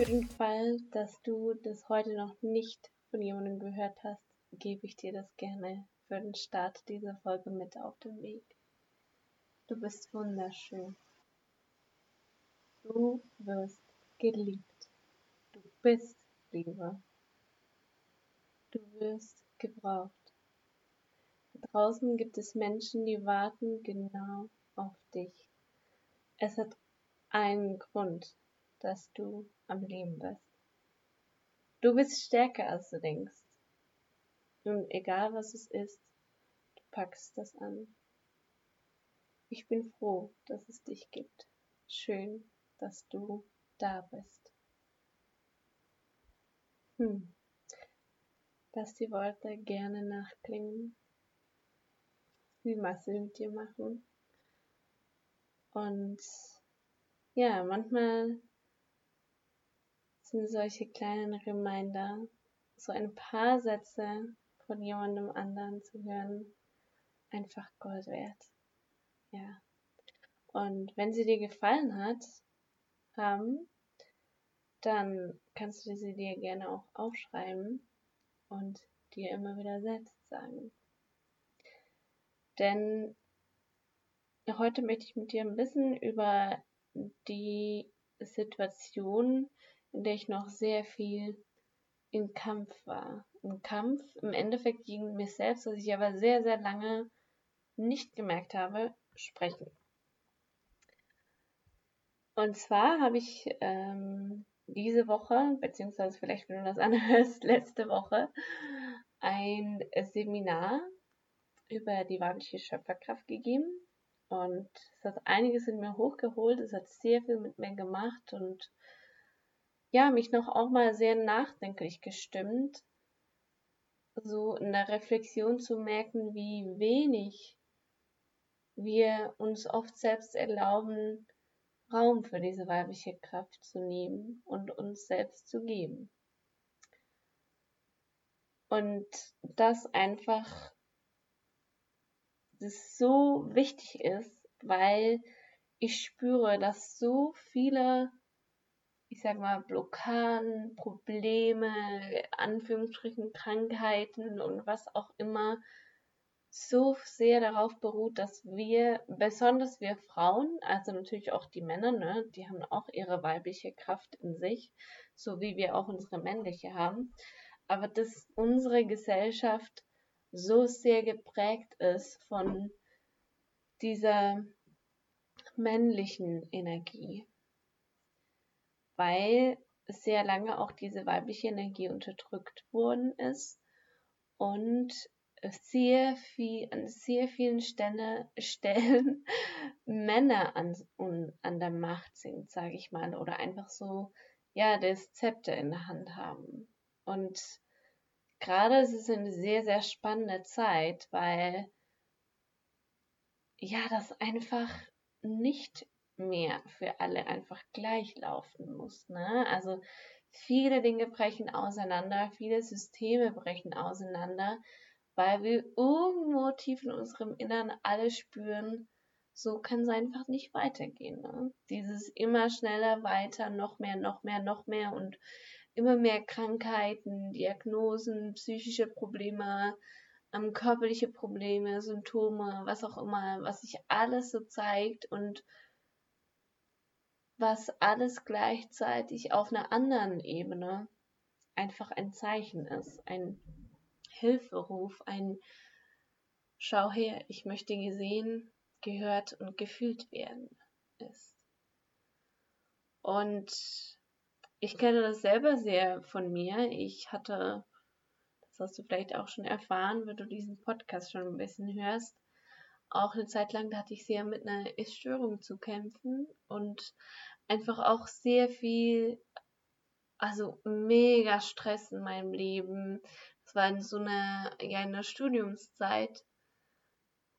Für den Fall, dass du das heute noch nicht von jemandem gehört hast, gebe ich dir das gerne für den Start dieser Folge mit auf den Weg. Du bist wunderschön. Du wirst geliebt. Du bist Liebe. Du wirst gebraucht. Draußen gibt es Menschen, die warten genau auf dich. Es hat einen Grund, dass du am Leben bist. Du bist stärker, als du denkst. Und egal was es ist, du packst das an. Ich bin froh, dass es dich gibt. Schön, dass du da bist. Hm. Lass die Worte gerne nachklingen. Wie Masse mit dir machen. Und ja, manchmal sind solche kleinen Reminder, so ein paar Sätze von jemandem anderen zu hören, einfach Gold wert. Ja. Und wenn sie dir gefallen hat, haben, dann kannst du sie dir gerne auch aufschreiben und dir immer wieder selbst sagen. Denn heute möchte ich mit dir ein bisschen über die Situation, in der ich noch sehr viel im Kampf war. Im Kampf, im Endeffekt gegen mich selbst, was ich aber sehr, sehr lange nicht gemerkt habe, sprechen. Und zwar habe ich ähm, diese Woche, beziehungsweise vielleicht, wenn du das anhörst, letzte Woche, ein Seminar über die weibliche Schöpferkraft gegeben. Und es hat einiges in mir hochgeholt, es hat sehr viel mit mir gemacht und ja, mich noch auch mal sehr nachdenklich gestimmt, so in der Reflexion zu merken, wie wenig wir uns oft selbst erlauben, Raum für diese weibliche Kraft zu nehmen und uns selbst zu geben. Und das einfach das so wichtig ist, weil ich spüre, dass so viele, ich sag mal, Blockaden, Probleme, Anführungsstrichen Krankheiten und was auch immer so sehr darauf beruht, dass wir, besonders wir Frauen, also natürlich auch die Männer, ne, die haben auch ihre weibliche Kraft in sich, so wie wir auch unsere männliche haben, aber dass unsere Gesellschaft so sehr geprägt ist von dieser männlichen Energie, weil sehr lange auch diese weibliche Energie unterdrückt worden ist und sehr viel, an sehr vielen Stelle, Stellen Männer an, un, an der Macht sind, sage ich mal, oder einfach so, ja, das Zepter in der Hand haben. Und gerade ist es eine sehr, sehr spannende Zeit, weil ja, das einfach nicht mehr für alle einfach gleich laufen muss. Ne? Also viele Dinge brechen auseinander, viele Systeme brechen auseinander weil wir irgendwo tief in unserem Innern alle spüren, so kann es einfach nicht weitergehen. Ne? Dieses immer schneller weiter, noch mehr, noch mehr, noch mehr und immer mehr Krankheiten, Diagnosen, psychische Probleme, ähm, körperliche Probleme, Symptome, was auch immer, was sich alles so zeigt und was alles gleichzeitig auf einer anderen Ebene einfach ein Zeichen ist, ein Hilferuf, ein Schau her, ich möchte gesehen, gehört und gefühlt werden ist. Und ich kenne das selber sehr von mir. Ich hatte, das hast du vielleicht auch schon erfahren, wenn du diesen Podcast schon ein bisschen hörst, auch eine Zeit lang, da hatte ich sehr mit einer Essstörung zu kämpfen und einfach auch sehr viel, also mega Stress in meinem Leben, es war in so einer, ja, in der Studiumszeit,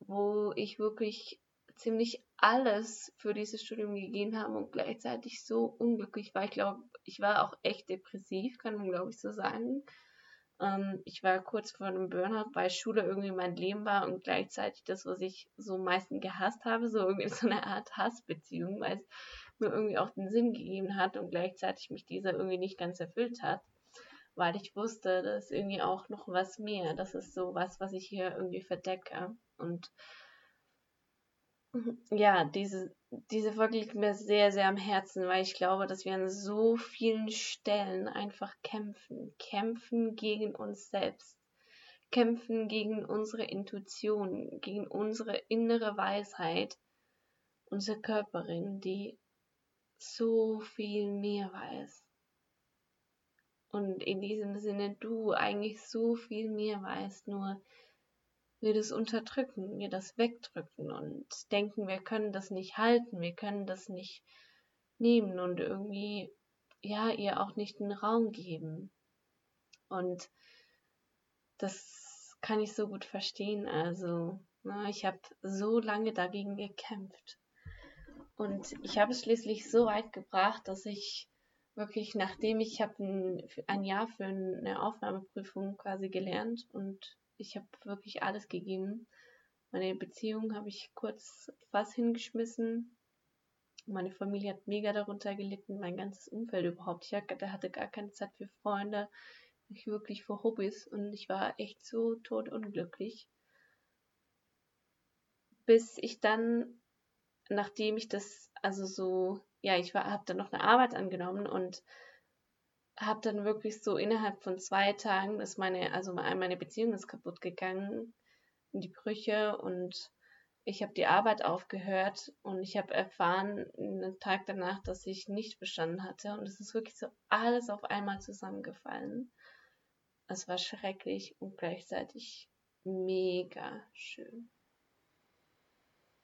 wo ich wirklich ziemlich alles für dieses Studium gegeben habe und gleichzeitig so unglücklich war. Ich glaube, ich war auch echt depressiv, kann man glaube ich so sagen. Ähm, ich war kurz vor einem Burnout, weil Schule irgendwie mein Leben war und gleichzeitig das, was ich so am meisten gehasst habe, so irgendwie so eine Art Hassbeziehung, weil es mir irgendwie auch den Sinn gegeben hat und gleichzeitig mich dieser irgendwie nicht ganz erfüllt hat, weil ich wusste, da ist irgendwie auch noch was mehr. Das ist so was, was ich hier irgendwie verdecke. Und ja, diese, diese Folge liegt mir sehr, sehr am Herzen, weil ich glaube, dass wir an so vielen Stellen einfach kämpfen. Kämpfen gegen uns selbst. Kämpfen gegen unsere Intuition, gegen unsere innere Weisheit, unsere Körperin, die so viel mehr weiß. Und in diesem Sinne du eigentlich so viel mehr weißt, nur wir das unterdrücken, wir das wegdrücken und denken, wir können das nicht halten, wir können das nicht nehmen und irgendwie, ja, ihr auch nicht einen Raum geben. Und das kann ich so gut verstehen. Also, na, ich habe so lange dagegen gekämpft. Und ich habe es schließlich so weit gebracht, dass ich wirklich, nachdem ich habe ein, ein Jahr für eine Aufnahmeprüfung quasi gelernt und ich habe wirklich alles gegeben. Meine Beziehung habe ich kurz was hingeschmissen. Meine Familie hat mega darunter gelitten, mein ganzes Umfeld überhaupt. Ich hatte gar keine Zeit für Freunde, nicht wirklich für Hobbys und ich war echt so tot unglücklich. Bis ich dann, nachdem ich das, also so, ja, ich habe dann noch eine Arbeit angenommen und habe dann wirklich so innerhalb von zwei Tagen, dass meine, also meine Beziehung ist kaputt gegangen, in die Brüche und ich habe die Arbeit aufgehört und ich habe erfahren, einen Tag danach, dass ich nicht bestanden hatte und es ist wirklich so alles auf einmal zusammengefallen. Es war schrecklich und gleichzeitig mega schön.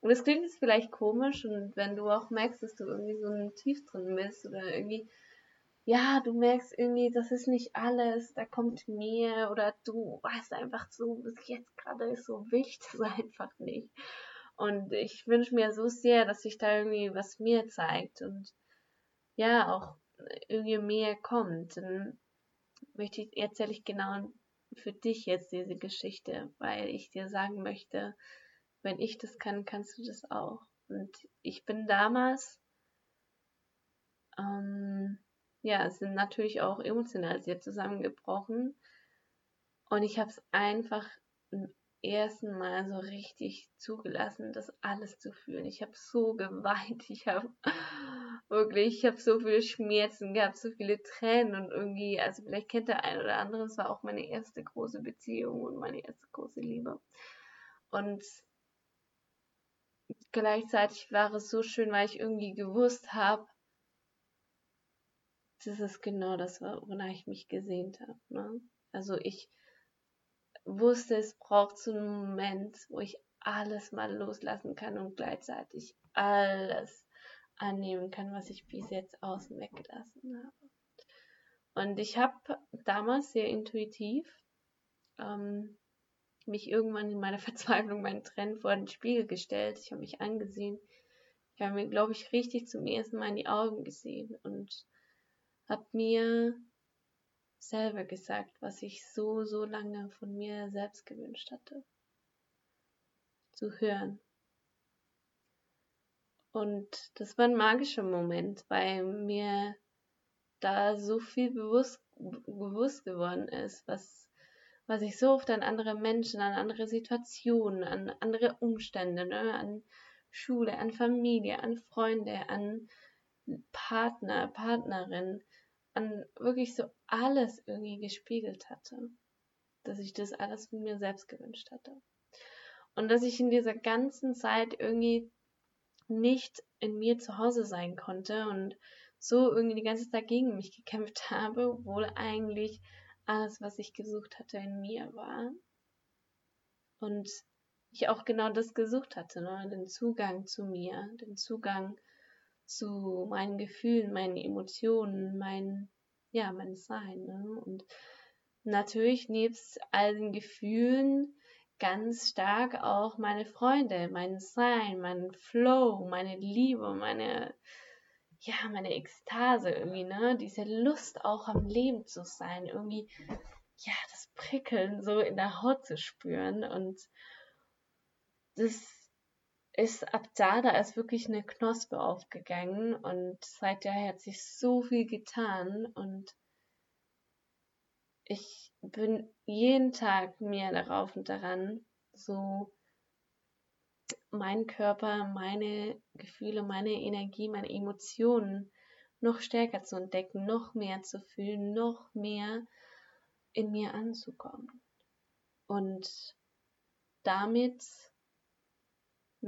Und es klingt jetzt vielleicht komisch und wenn du auch merkst, dass du irgendwie so ein Tief drin bist oder irgendwie ja, du merkst irgendwie, das ist nicht alles, da kommt mehr oder du weißt einfach so, bis jetzt gerade ist so wichtig, das einfach nicht. Und ich wünsche mir so sehr, dass sich da irgendwie was mehr zeigt und ja, auch irgendwie mehr kommt. Dann möchte ich, erzähle ich genau für dich jetzt diese Geschichte, weil ich dir sagen möchte, wenn ich das kann, kannst du das auch. Und ich bin damals ähm, ja, sind natürlich auch emotional sehr zusammengebrochen. Und ich habe es einfach im ersten Mal so richtig zugelassen, das alles zu fühlen. Ich habe so geweint, ich habe wirklich, ich habe so viele Schmerzen gehabt, so viele Tränen und irgendwie, also vielleicht kennt der ein oder andere, es war auch meine erste große Beziehung und meine erste große Liebe. Und gleichzeitig war es so schön, weil ich irgendwie gewusst habe, das ist genau das, wonach ich mich gesehnt habe. Ne? Also ich wusste, es braucht so einen Moment, wo ich alles mal loslassen kann und gleichzeitig alles annehmen kann, was ich bis jetzt außen weggelassen habe. Und ich habe damals sehr intuitiv ähm, mich irgendwann in meiner Verzweiflung, meinen Trend vor den Spiegel gestellt. Ich habe mich angesehen. Ich habe mir, glaube ich, richtig zum ersten Mal in die Augen gesehen und habe mir selber gesagt, was ich so, so lange von mir selbst gewünscht hatte. Zu hören. Und das war ein magischer Moment, weil mir da so viel bewusst, bewusst geworden ist, was, was ich so oft an andere Menschen, an andere Situationen, an andere Umstände, ne, an Schule, an Familie, an Freunde, an Partner, Partnerin, an wirklich so alles irgendwie gespiegelt hatte. Dass ich das alles von mir selbst gewünscht hatte. Und dass ich in dieser ganzen Zeit irgendwie nicht in mir zu Hause sein konnte und so irgendwie die ganze Zeit gegen mich gekämpft habe, obwohl eigentlich alles, was ich gesucht hatte, in mir war. Und ich auch genau das gesucht hatte, ne? den Zugang zu mir, den Zugang zu meinen Gefühlen, meinen Emotionen, mein, ja, mein Sein. Ne? Und natürlich nebst all den Gefühlen ganz stark auch meine Freunde, mein Sein, mein Flow, meine Liebe, meine, ja, meine Ekstase irgendwie, ne? Diese Lust auch am Leben zu sein, irgendwie ja, das Prickeln so in der Haut zu spüren. Und das ist ab da, da ist wirklich eine Knospe aufgegangen und seither hat sich so viel getan und ich bin jeden Tag mehr darauf und daran, so meinen Körper, meine Gefühle, meine Energie, meine Emotionen noch stärker zu entdecken, noch mehr zu fühlen, noch mehr in mir anzukommen. Und damit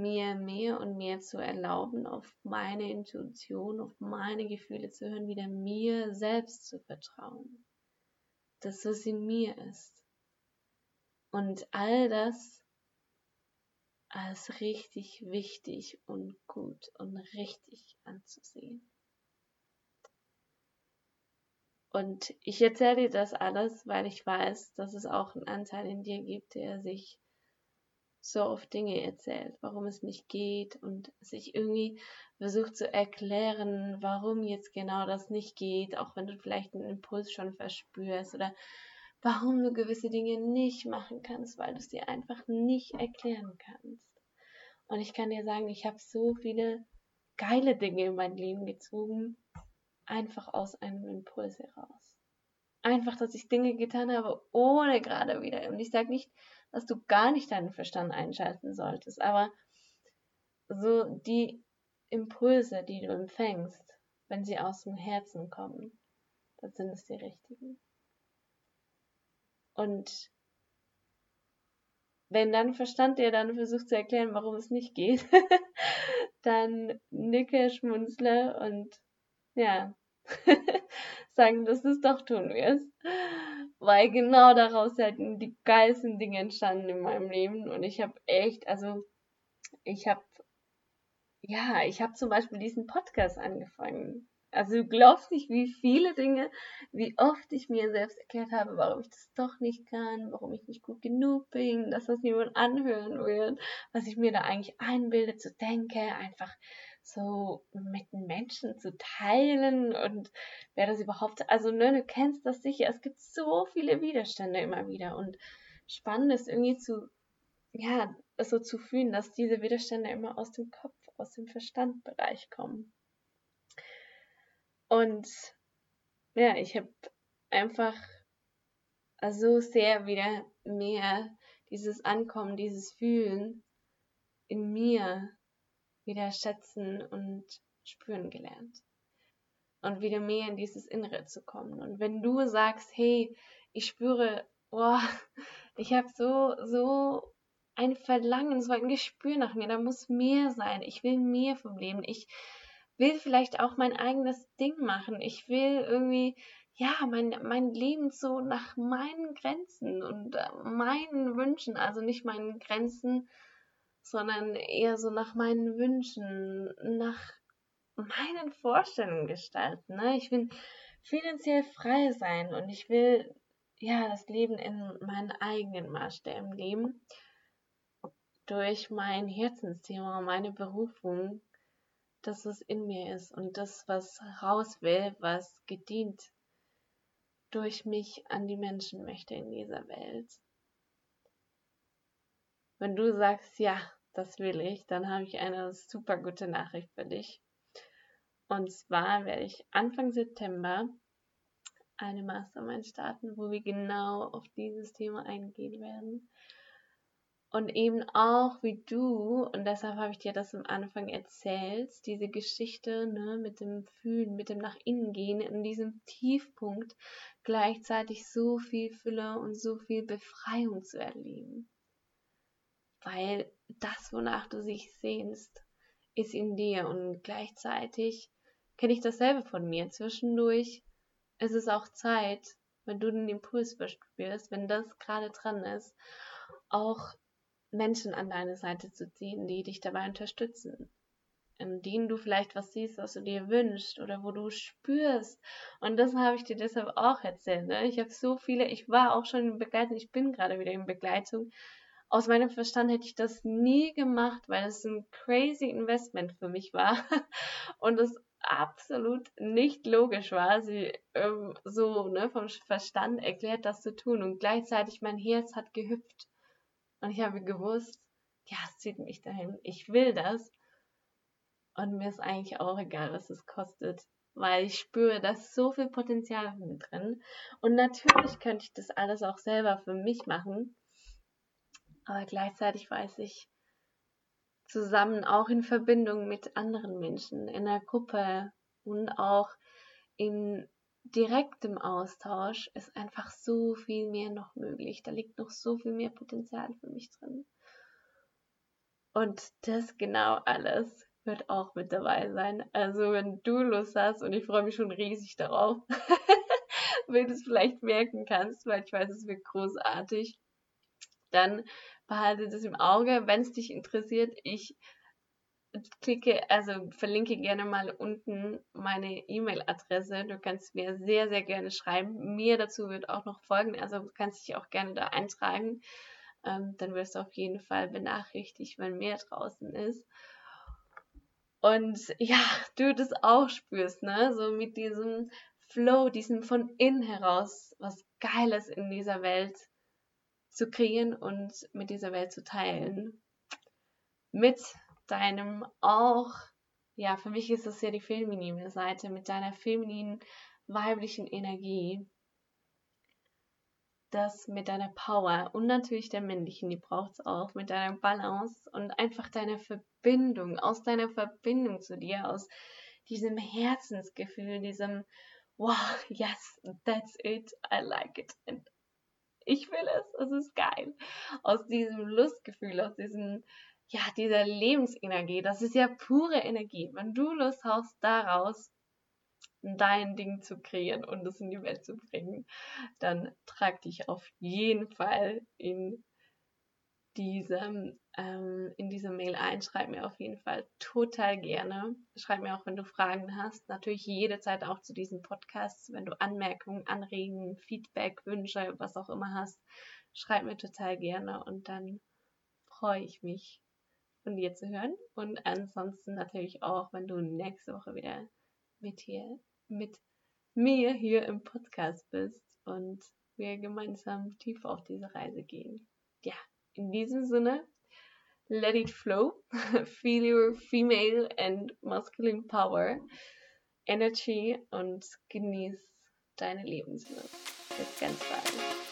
mir mehr und mehr zu erlauben, auf meine Intuition, auf meine Gefühle zu hören, wieder mir selbst zu vertrauen. Dass es in mir ist. Und all das als richtig wichtig und gut und richtig anzusehen. Und ich erzähle dir das alles, weil ich weiß, dass es auch einen Anteil in dir gibt, der sich so oft Dinge erzählt, warum es nicht geht und sich irgendwie versucht zu erklären, warum jetzt genau das nicht geht, auch wenn du vielleicht einen Impuls schon verspürst oder warum du gewisse Dinge nicht machen kannst, weil du es dir einfach nicht erklären kannst. Und ich kann dir sagen, ich habe so viele geile Dinge in mein Leben gezogen, einfach aus einem Impuls heraus. Einfach, dass ich Dinge getan habe, ohne gerade wieder. Und ich sage nicht, dass du gar nicht deinen Verstand einschalten solltest. Aber so die Impulse, die du empfängst, wenn sie aus dem Herzen kommen, dann sind es die richtigen. Und wenn dein Verstand dir dann versucht zu erklären, warum es nicht geht, dann nicke, schmunzle und ja, sagen, dass du es doch tun wirst weil genau daraus halt die geilsten Dinge entstanden in meinem Leben und ich habe echt, also ich habe, ja, ich habe zum Beispiel diesen Podcast angefangen. Also du glaubst nicht, wie viele Dinge, wie oft ich mir selbst erklärt habe, warum ich das doch nicht kann, warum ich nicht gut genug bin, dass das niemand anhören wird, was ich mir da eigentlich einbilde zu denken, einfach so mit Menschen zu teilen und wer das überhaupt, also ne, du kennst das sicher, es gibt so viele Widerstände immer wieder und spannend ist irgendwie zu, ja, so zu fühlen, dass diese Widerstände immer aus dem Kopf, aus dem Verstandbereich kommen. Und ja, ich habe einfach also sehr wieder mehr dieses Ankommen, dieses Fühlen in mir wieder schätzen und spüren gelernt. Und wieder mehr in dieses Innere zu kommen. Und wenn du sagst, hey, ich spüre, oh, ich habe so, so ein Verlangen, so ein Gespür nach mir, da muss mehr sein. Ich will mehr vom Leben. Ich will vielleicht auch mein eigenes Ding machen. Ich will irgendwie, ja, mein, mein Leben so nach meinen Grenzen und äh, meinen Wünschen, also nicht meinen Grenzen, sondern eher so nach meinen Wünschen, nach meinen Vorstellungen gestalten. Ne? Ich will finanziell frei sein und ich will ja das Leben in meinen eigenen Maßstäben leben. Durch mein Herzensthema, meine Berufung, dass es in mir ist und das, was raus will, was gedient durch mich an die Menschen möchte in dieser Welt. Wenn du sagst, ja, das will ich, dann habe ich eine super gute Nachricht für dich. Und zwar werde ich Anfang September eine Mastermind starten, wo wir genau auf dieses Thema eingehen werden. Und eben auch wie du, und deshalb habe ich dir das am Anfang erzählt, diese Geschichte ne, mit dem Fühlen, mit dem Nach innen gehen, in diesem Tiefpunkt gleichzeitig so viel Fülle und so viel Befreiung zu erleben weil das, wonach du dich sehnst, ist in dir und gleichzeitig kenne ich dasselbe von mir. Zwischendurch ist es auch Zeit, wenn du den Impuls verspürst, wenn das gerade dran ist, auch Menschen an deine Seite zu ziehen, die dich dabei unterstützen, in denen du vielleicht was siehst, was du dir wünschst oder wo du spürst. Und das habe ich dir deshalb auch erzählt. Ne? Ich habe so viele, ich war auch schon in Begleitung, ich bin gerade wieder in Begleitung aus meinem Verstand hätte ich das nie gemacht, weil es ein crazy Investment für mich war und es absolut nicht logisch war, sie ähm, so ne, vom Verstand erklärt, das zu tun. Und gleichzeitig mein Herz hat gehüpft. Und ich habe gewusst, ja, es zieht mich dahin. Ich will das. Und mir ist eigentlich auch egal, was es kostet. Weil ich spüre, da ist so viel Potenzial mit drin. Und natürlich könnte ich das alles auch selber für mich machen. Aber gleichzeitig weiß ich, zusammen auch in Verbindung mit anderen Menschen, in der Gruppe und auch in direktem Austausch ist einfach so viel mehr noch möglich. Da liegt noch so viel mehr Potenzial für mich drin. Und das genau alles wird auch mit dabei sein. Also wenn du Lust hast und ich freue mich schon riesig darauf, wenn du es vielleicht merken kannst, weil ich weiß, es wird großartig, dann behalte das im Auge. Wenn es dich interessiert, ich klicke, also verlinke gerne mal unten meine E-Mail-Adresse. Du kannst mir sehr, sehr gerne schreiben. Mir dazu wird auch noch folgen, also du kannst dich auch gerne da eintragen. Ähm, dann wirst du auf jeden Fall benachrichtigt, wenn mehr draußen ist. Und ja, du das auch spürst, ne? So mit diesem Flow, diesem von innen heraus was Geiles in dieser Welt zu kreieren und mit dieser Welt zu teilen. Mit deinem auch, ja, für mich ist das ja die feminine Seite, mit deiner femininen, weiblichen Energie. Das mit deiner Power und natürlich der männlichen, die braucht es auch, mit deiner Balance und einfach deiner Verbindung, aus deiner Verbindung zu dir, aus diesem Herzensgefühl, diesem wow, yes, that's it, I like it. And ich will es, es ist geil. Aus diesem Lustgefühl, aus diesem, ja, dieser Lebensenergie, das ist ja pure Energie. Wenn du Lust hast, daraus dein Ding zu kreieren und es in die Welt zu bringen, dann trag dich auf jeden Fall in diesem, ähm, in diese Mail ein. Schreib mir auf jeden Fall total gerne. Schreib mir auch, wenn du Fragen hast. Natürlich jederzeit auch zu diesen Podcasts. Wenn du Anmerkungen, Anregungen, Feedback, Wünsche, was auch immer hast, schreib mir total gerne und dann freue ich mich von dir zu hören. Und ansonsten natürlich auch, wenn du nächste Woche wieder mit hier, mit mir hier im Podcast bist und wir gemeinsam tief auf diese Reise gehen. Ja, in diesem Sinne, let it flow, feel your female and masculine power, Energy und genieß deine Lebenslust. Bis ganz bald.